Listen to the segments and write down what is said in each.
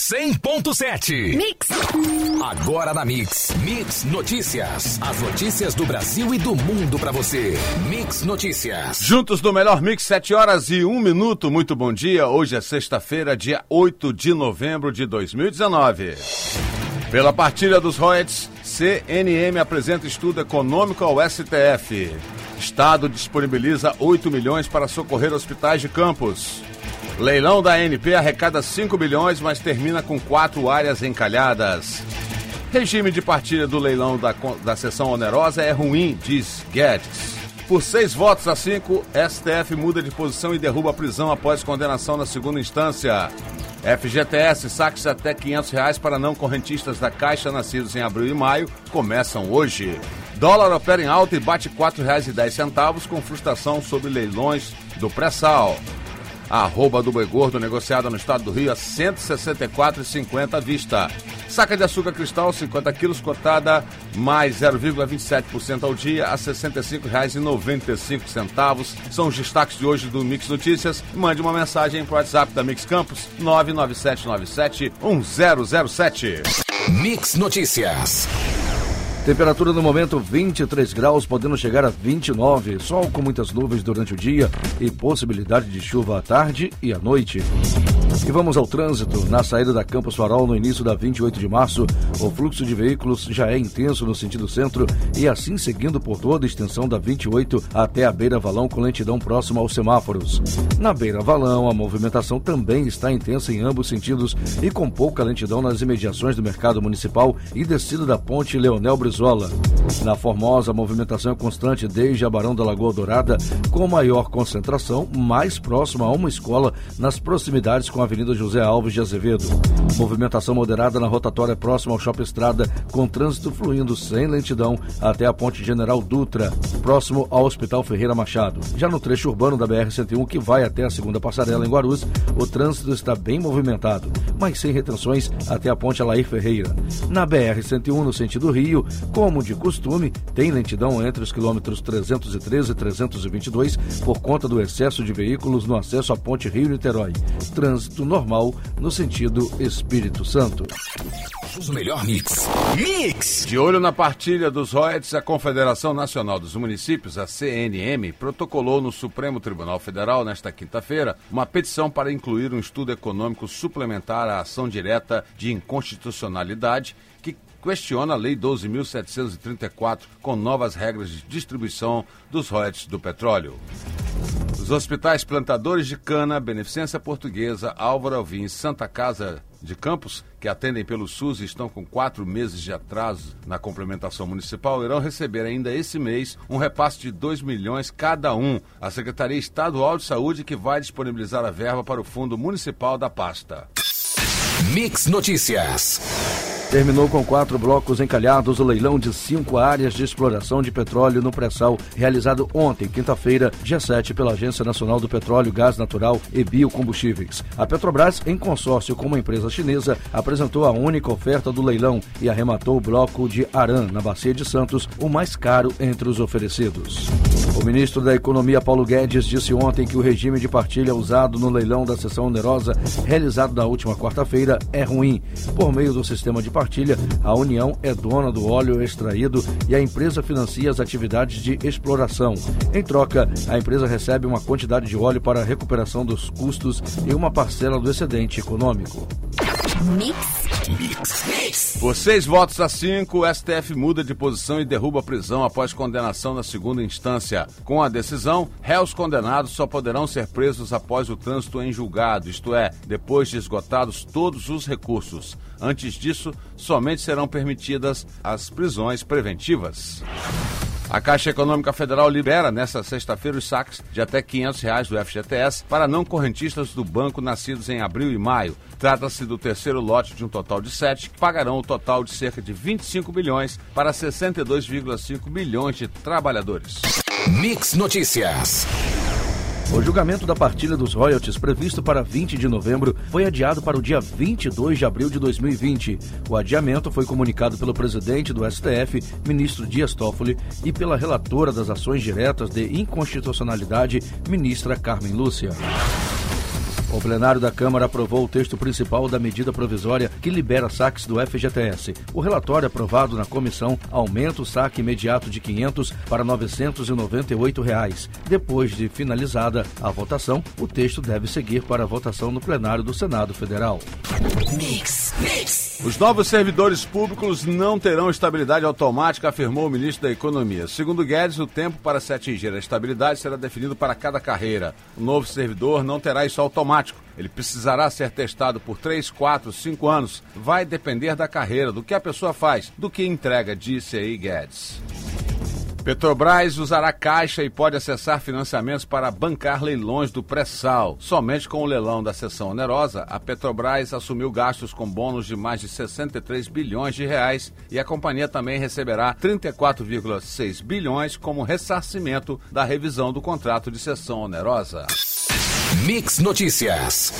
100.7. Mix. Agora na Mix. Mix Notícias. As notícias do Brasil e do mundo para você. Mix Notícias. Juntos no melhor Mix, 7 horas e 1 minuto. Muito bom dia. Hoje é sexta-feira, dia 8 de novembro de 2019. Pela partilha dos royalties, CNM apresenta estudo econômico ao STF. Estado disponibiliza 8 milhões para socorrer hospitais de campos. Leilão da ANP arrecada 5 bilhões, mas termina com quatro áreas encalhadas. Regime de partilha do leilão da, da sessão onerosa é ruim, diz Guedes. Por seis votos a cinco, STF muda de posição e derruba a prisão após condenação na segunda instância. FGTS, saques até 500 reais para não correntistas da Caixa nascidos em abril e maio começam hoje. Dólar opera em alta e bate R$ 4,10 com frustração sobre leilões do pré-sal. Arroba do boi gordo negociada no estado do Rio a R$ 164,50 à vista. Saca de açúcar cristal, 50 quilos, cotada mais 0,27% ao dia a R$ 65,95. São os destaques de hoje do Mix Notícias. Mande uma mensagem para o WhatsApp da Mix Campos, 997971007. Mix Notícias. Temperatura no momento 23 graus, podendo chegar a 29. Sol com muitas nuvens durante o dia e possibilidade de chuva à tarde e à noite. E vamos ao trânsito. Na saída da Campos Farol, no início da 28 de março, o fluxo de veículos já é intenso no sentido centro e assim seguindo por toda a extensão da 28 até a Beira Valão, com lentidão próxima aos semáforos. Na Beira Valão, a movimentação também está intensa em ambos sentidos e com pouca lentidão nas imediações do mercado municipal e descida da ponte Leonel Brizola. Na Formosa, a movimentação é constante desde a Barão da Lagoa Dourada, com maior concentração mais próxima a uma escola nas proximidades com a Avenida José Alves de Azevedo. Movimentação moderada na rotatória próxima ao Shopping Estrada, com trânsito fluindo sem lentidão até a Ponte General Dutra, próximo ao Hospital Ferreira Machado. Já no trecho urbano da BR-101, que vai até a segunda passarela em Guarulhos, o trânsito está bem movimentado, mas sem retenções até a Ponte Alair Ferreira. Na BR-101, no sentido Rio, como de costume, tem lentidão entre os quilômetros 313 e 322 por conta do excesso de veículos no acesso à Ponte Rio-Niterói. Trânsito normal no sentido Espírito Santo. O melhor mix. Mix! De olho na partilha dos royalties, a Confederação Nacional dos Municípios, a CNM, protocolou no Supremo Tribunal Federal, nesta quinta-feira, uma petição para incluir um estudo econômico suplementar à ação direta de inconstitucionalidade que questiona a Lei 12.734 com novas regras de distribuição dos royalties do petróleo. Os hospitais plantadores de cana, Beneficência Portuguesa, Álvaro Alvim e Santa Casa de Campos, que atendem pelo SUS e estão com quatro meses de atraso na complementação municipal, irão receber ainda esse mês um repasse de 2 milhões cada um. A Secretaria Estadual de Saúde que vai disponibilizar a verba para o Fundo Municipal da pasta. Mix Notícias. Terminou com quatro blocos encalhados o leilão de cinco áreas de exploração de petróleo no pré-sal, realizado ontem, quinta-feira, dia 7, pela Agência Nacional do Petróleo, Gás Natural e Biocombustíveis. A Petrobras, em consórcio com uma empresa chinesa, apresentou a única oferta do leilão e arrematou o bloco de Aran, na Bacia de Santos, o mais caro entre os oferecidos. O ministro da Economia, Paulo Guedes, disse ontem que o regime de partilha usado no leilão da sessão onerosa, realizado na última quarta-feira, é ruim. Por meio do sistema de partilha, a União é dona do óleo extraído e a empresa financia as atividades de exploração. Em troca, a empresa recebe uma quantidade de óleo para a recuperação dos custos e uma parcela do excedente econômico. Mix. Por seis votos a cinco, o STF muda de posição e derruba a prisão após condenação na segunda instância. Com a decisão, réus condenados só poderão ser presos após o trânsito em julgado, isto é, depois de esgotados todos os recursos. Antes disso, somente serão permitidas as prisões preventivas. A Caixa Econômica Federal libera nesta sexta-feira os saques de até 500 reais do FGTS para não correntistas do banco nascidos em abril e maio. Trata-se do terceiro lote de um total de sete, que pagarão o total de cerca de 25 bilhões para 62,5 milhões de trabalhadores. Mix Notícias. O julgamento da partilha dos royalties previsto para 20 de novembro foi adiado para o dia 22 de abril de 2020. O adiamento foi comunicado pelo presidente do STF, ministro Dias Toffoli, e pela relatora das ações diretas de inconstitucionalidade, ministra Carmen Lúcia. O plenário da Câmara aprovou o texto principal da medida provisória que libera saques do FGTS. O relatório aprovado na comissão aumenta o saque imediato de R$ 500 para 998 reais. Depois de finalizada a votação, o texto deve seguir para a votação no plenário do Senado Federal. Mix, mix. Os novos servidores públicos não terão estabilidade automática, afirmou o ministro da Economia. Segundo Guedes, o tempo para se atingir a estabilidade será definido para cada carreira. O novo servidor não terá isso automático. Ele precisará ser testado por 3, 4, 5 anos. Vai depender da carreira, do que a pessoa faz, do que entrega, disse aí Guedes. Petrobras usará caixa e pode acessar financiamentos para bancar leilões do pré-sal. Somente com o leilão da sessão onerosa, a Petrobras assumiu gastos com bônus de mais de 63 bilhões de reais e a companhia também receberá 34,6 bilhões como ressarcimento da revisão do contrato de sessão onerosa. Mix Notícias.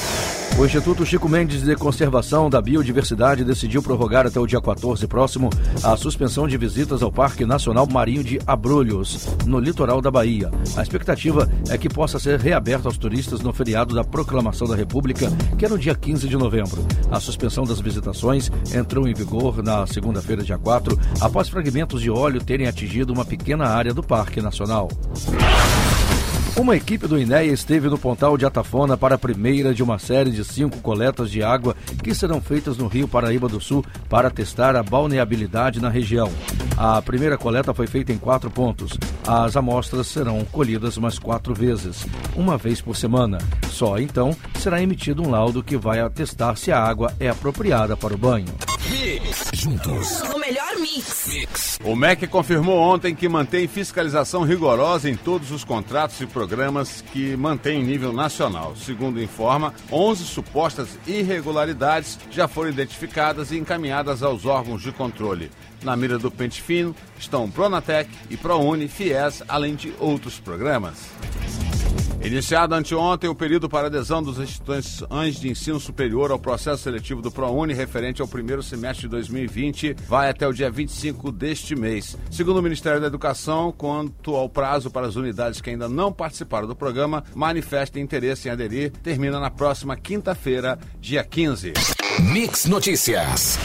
O Instituto Chico Mendes de Conservação da Biodiversidade decidiu prorrogar até o dia 14 próximo a suspensão de visitas ao Parque Nacional Marinho de Abrolhos, no litoral da Bahia. A expectativa é que possa ser reaberto aos turistas no feriado da Proclamação da República, que é no dia 15 de novembro. A suspensão das visitações entrou em vigor na segunda-feira, dia 4, após fragmentos de óleo terem atingido uma pequena área do Parque Nacional. Uma equipe do INEA esteve no Pontal de Atafona para a primeira de uma série de cinco coletas de água que serão feitas no Rio Paraíba do Sul para testar a balneabilidade na região. A primeira coleta foi feita em quatro pontos. As amostras serão colhidas mais quatro vezes, uma vez por semana. Só então será emitido um laudo que vai atestar se a água é apropriada para o banho. Juntos. Mix. O MEC confirmou ontem que mantém fiscalização rigorosa em todos os contratos e programas que mantém nível nacional. Segundo informa, 11 supostas irregularidades já foram identificadas e encaminhadas aos órgãos de controle. Na mira do Pente Fino estão Pronatec e ProUni, FIES, além de outros programas. Iniciado anteontem o período para adesão dos instituições de ensino superior ao processo seletivo do ProUni referente ao primeiro semestre de 2020 vai até o dia 25 deste mês. Segundo o Ministério da Educação, quanto ao prazo para as unidades que ainda não participaram do programa, manifestem interesse em aderir, termina na próxima quinta-feira, dia 15. Mix Notícias.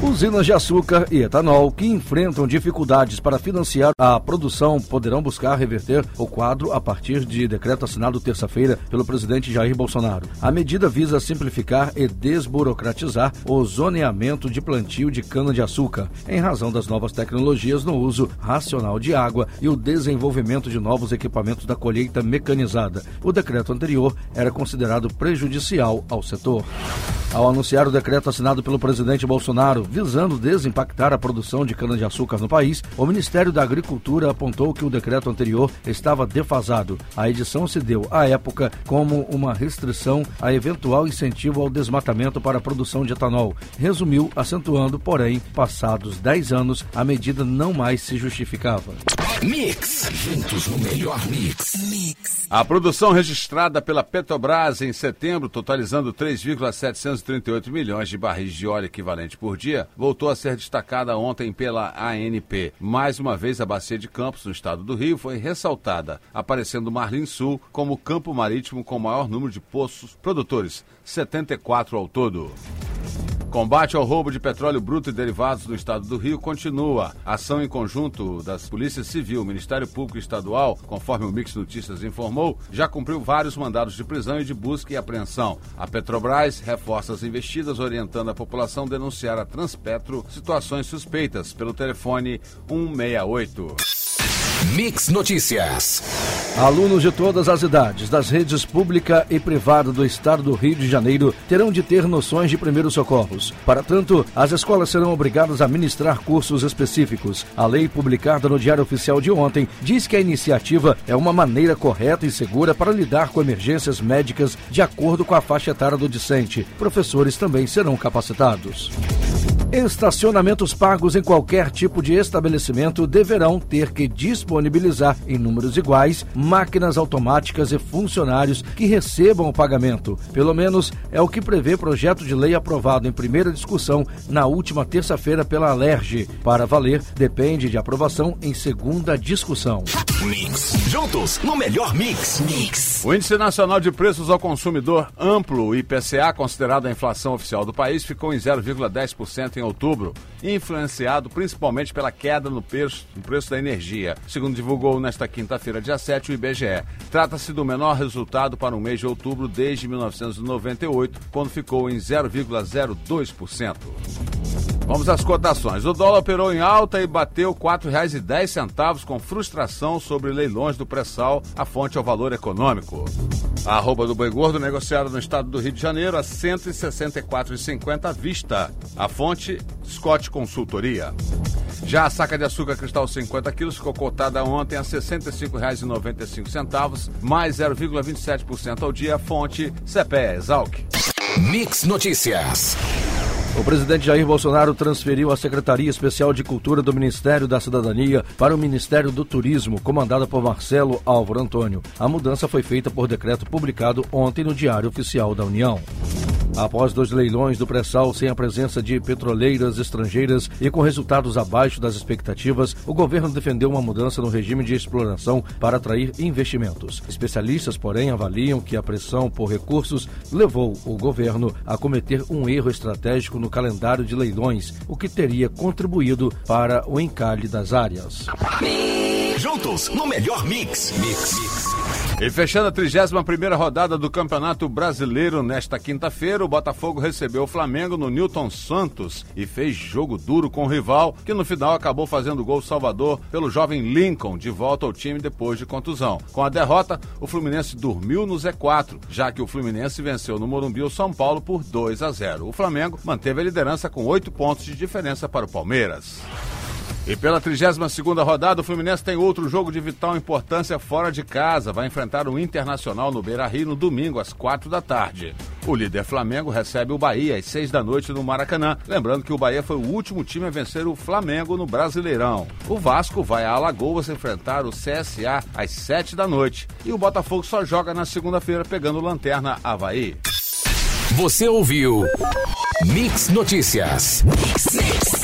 Usinas de açúcar e etanol que enfrentam dificuldades para financiar a produção poderão buscar reverter o quadro a partir de decreto assinado terça-feira pelo presidente Jair Bolsonaro. A medida visa simplificar e desburocratizar o zoneamento de plantio de cana-de-açúcar, em razão das novas tecnologias no uso racional de água e o desenvolvimento de novos equipamentos da colheita mecanizada. O decreto anterior era considerado prejudicial ao setor. Ao anunciar o decreto assinado pelo presidente Bolsonaro, visando desimpactar a produção de cana-de-açúcar no país, o Ministério da Agricultura apontou que o decreto anterior estava defasado. A edição se deu, à época, como uma restrição a eventual incentivo ao desmatamento para a produção de etanol. Resumiu, acentuando, porém, passados 10 anos, a medida não mais se justificava. Mix. Juntos no melhor mix. Mix. A produção registrada pela Petrobras em setembro, totalizando 3,738 milhões de barris de óleo equivalente por dia, voltou a ser destacada ontem pela ANP. Mais uma vez, a Bacia de Campos, no estado do Rio, foi ressaltada, aparecendo Marlim Sul como o campo marítimo com maior número de poços produtores, 74 ao todo. Combate ao roubo de petróleo bruto e derivados no estado do Rio continua. Ação em conjunto das Polícias Civil, Ministério Público Estadual, conforme o Mix Notícias informou, já cumpriu vários mandados de prisão e de busca e apreensão. A Petrobras reforça as investidas, orientando a população a denunciar a Transpetro situações suspeitas pelo telefone 168. Mix Notícias. Alunos de todas as idades, das redes pública e privada do estado do Rio de Janeiro, terão de ter noções de primeiros socorros. Para tanto, as escolas serão obrigadas a ministrar cursos específicos. A lei publicada no Diário Oficial de ontem diz que a iniciativa é uma maneira correta e segura para lidar com emergências médicas de acordo com a faixa etária do discente. Professores também serão capacitados. Estacionamentos pagos em qualquer tipo de estabelecimento deverão ter que disponibilizar em números iguais máquinas automáticas e funcionários que recebam o pagamento. Pelo menos é o que prevê projeto de lei aprovado em primeira discussão na última terça-feira pela Alerj. Para valer, depende de aprovação em segunda discussão. Mix. Juntos no melhor mix. Mix. O Índice Nacional de Preços ao Consumidor Amplo, o IPCA, considerado a inflação oficial do país, ficou em 0,10% em outubro, influenciado principalmente pela queda no preço, no preço da energia, segundo divulgou nesta quinta-feira, dia 7, o IBGE. Trata-se do menor resultado para o mês de outubro desde 1998, quando ficou em 0,02%. Vamos às cotações. O dólar operou em alta e bateu R$ 4,10 com frustração sobre leilões do pré-sal. A fonte é o valor econômico. A arroba do boi gordo negociada no estado do Rio de Janeiro a R$ 164,50 à vista. A fonte Scott Consultoria. Já a saca de açúcar cristal 50 quilos ficou cotada ontem a R$ 65,95, mais 0,27% ao dia. Fonte CPE Exalc. Mix Notícias. O presidente Jair Bolsonaro transferiu a Secretaria Especial de Cultura do Ministério da Cidadania para o Ministério do Turismo, comandada por Marcelo Álvaro Antônio. A mudança foi feita por decreto publicado ontem no Diário Oficial da União. Após dois leilões do pré-sal sem a presença de petroleiras estrangeiras e com resultados abaixo das expectativas, o governo defendeu uma mudança no regime de exploração para atrair investimentos. Especialistas, porém, avaliam que a pressão por recursos levou o governo a cometer um erro estratégico no calendário de leilões, o que teria contribuído para o encalhe das áreas. Juntos no melhor mix. Mix. E fechando a 31 rodada do Campeonato Brasileiro nesta quinta-feira, o Botafogo recebeu o Flamengo no Newton Santos e fez jogo duro com o rival, que no final acabou fazendo gol salvador pelo jovem Lincoln, de volta ao time depois de contusão. Com a derrota, o Fluminense dormiu no Z4, já que o Fluminense venceu no Morumbi o São Paulo por 2 a 0. O Flamengo manteve a liderança com oito pontos de diferença para o Palmeiras. E pela 32ª rodada, o Fluminense tem outro jogo de vital importância fora de casa. Vai enfrentar o Internacional no Beira-Rio no domingo, às 4 da tarde. O líder Flamengo recebe o Bahia às 6 da noite no Maracanã. Lembrando que o Bahia foi o último time a vencer o Flamengo no Brasileirão. O Vasco vai a Alagoas enfrentar o CSA às 7 da noite. E o Botafogo só joga na segunda-feira pegando lanterna Havaí. Você ouviu Mix Notícias. Mix, mix.